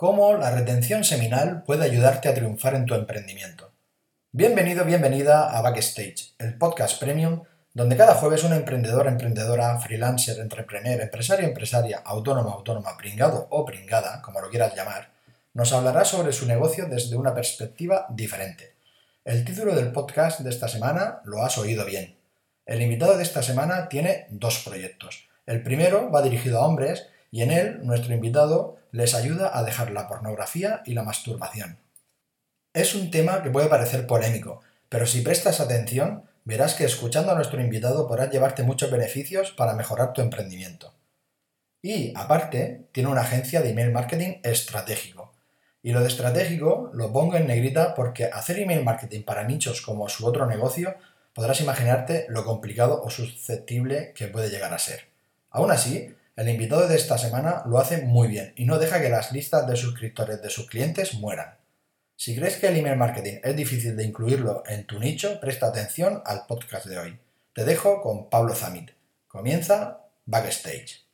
cómo la retención seminal puede ayudarte a triunfar en tu emprendimiento. Bienvenido, bienvenida a Backstage, el podcast premium donde cada jueves un emprendedor, emprendedora, freelancer, entrepreneur, empresario, empresaria, autónoma, autónoma, pringado o pringada, como lo quieras llamar, nos hablará sobre su negocio desde una perspectiva diferente. El título del podcast de esta semana lo has oído bien. El invitado de esta semana tiene dos proyectos. El primero va dirigido a hombres y en él nuestro invitado les ayuda a dejar la pornografía y la masturbación. Es un tema que puede parecer polémico, pero si prestas atención, verás que escuchando a nuestro invitado podrás llevarte muchos beneficios para mejorar tu emprendimiento. Y, aparte, tiene una agencia de email marketing estratégico. Y lo de estratégico lo pongo en negrita porque hacer email marketing para nichos como su otro negocio podrás imaginarte lo complicado o susceptible que puede llegar a ser. Aún así, el invitado de esta semana lo hace muy bien y no deja que las listas de suscriptores de sus clientes mueran. Si crees que el email marketing es difícil de incluirlo en tu nicho, presta atención al podcast de hoy. Te dejo con Pablo Zamit. Comienza Backstage.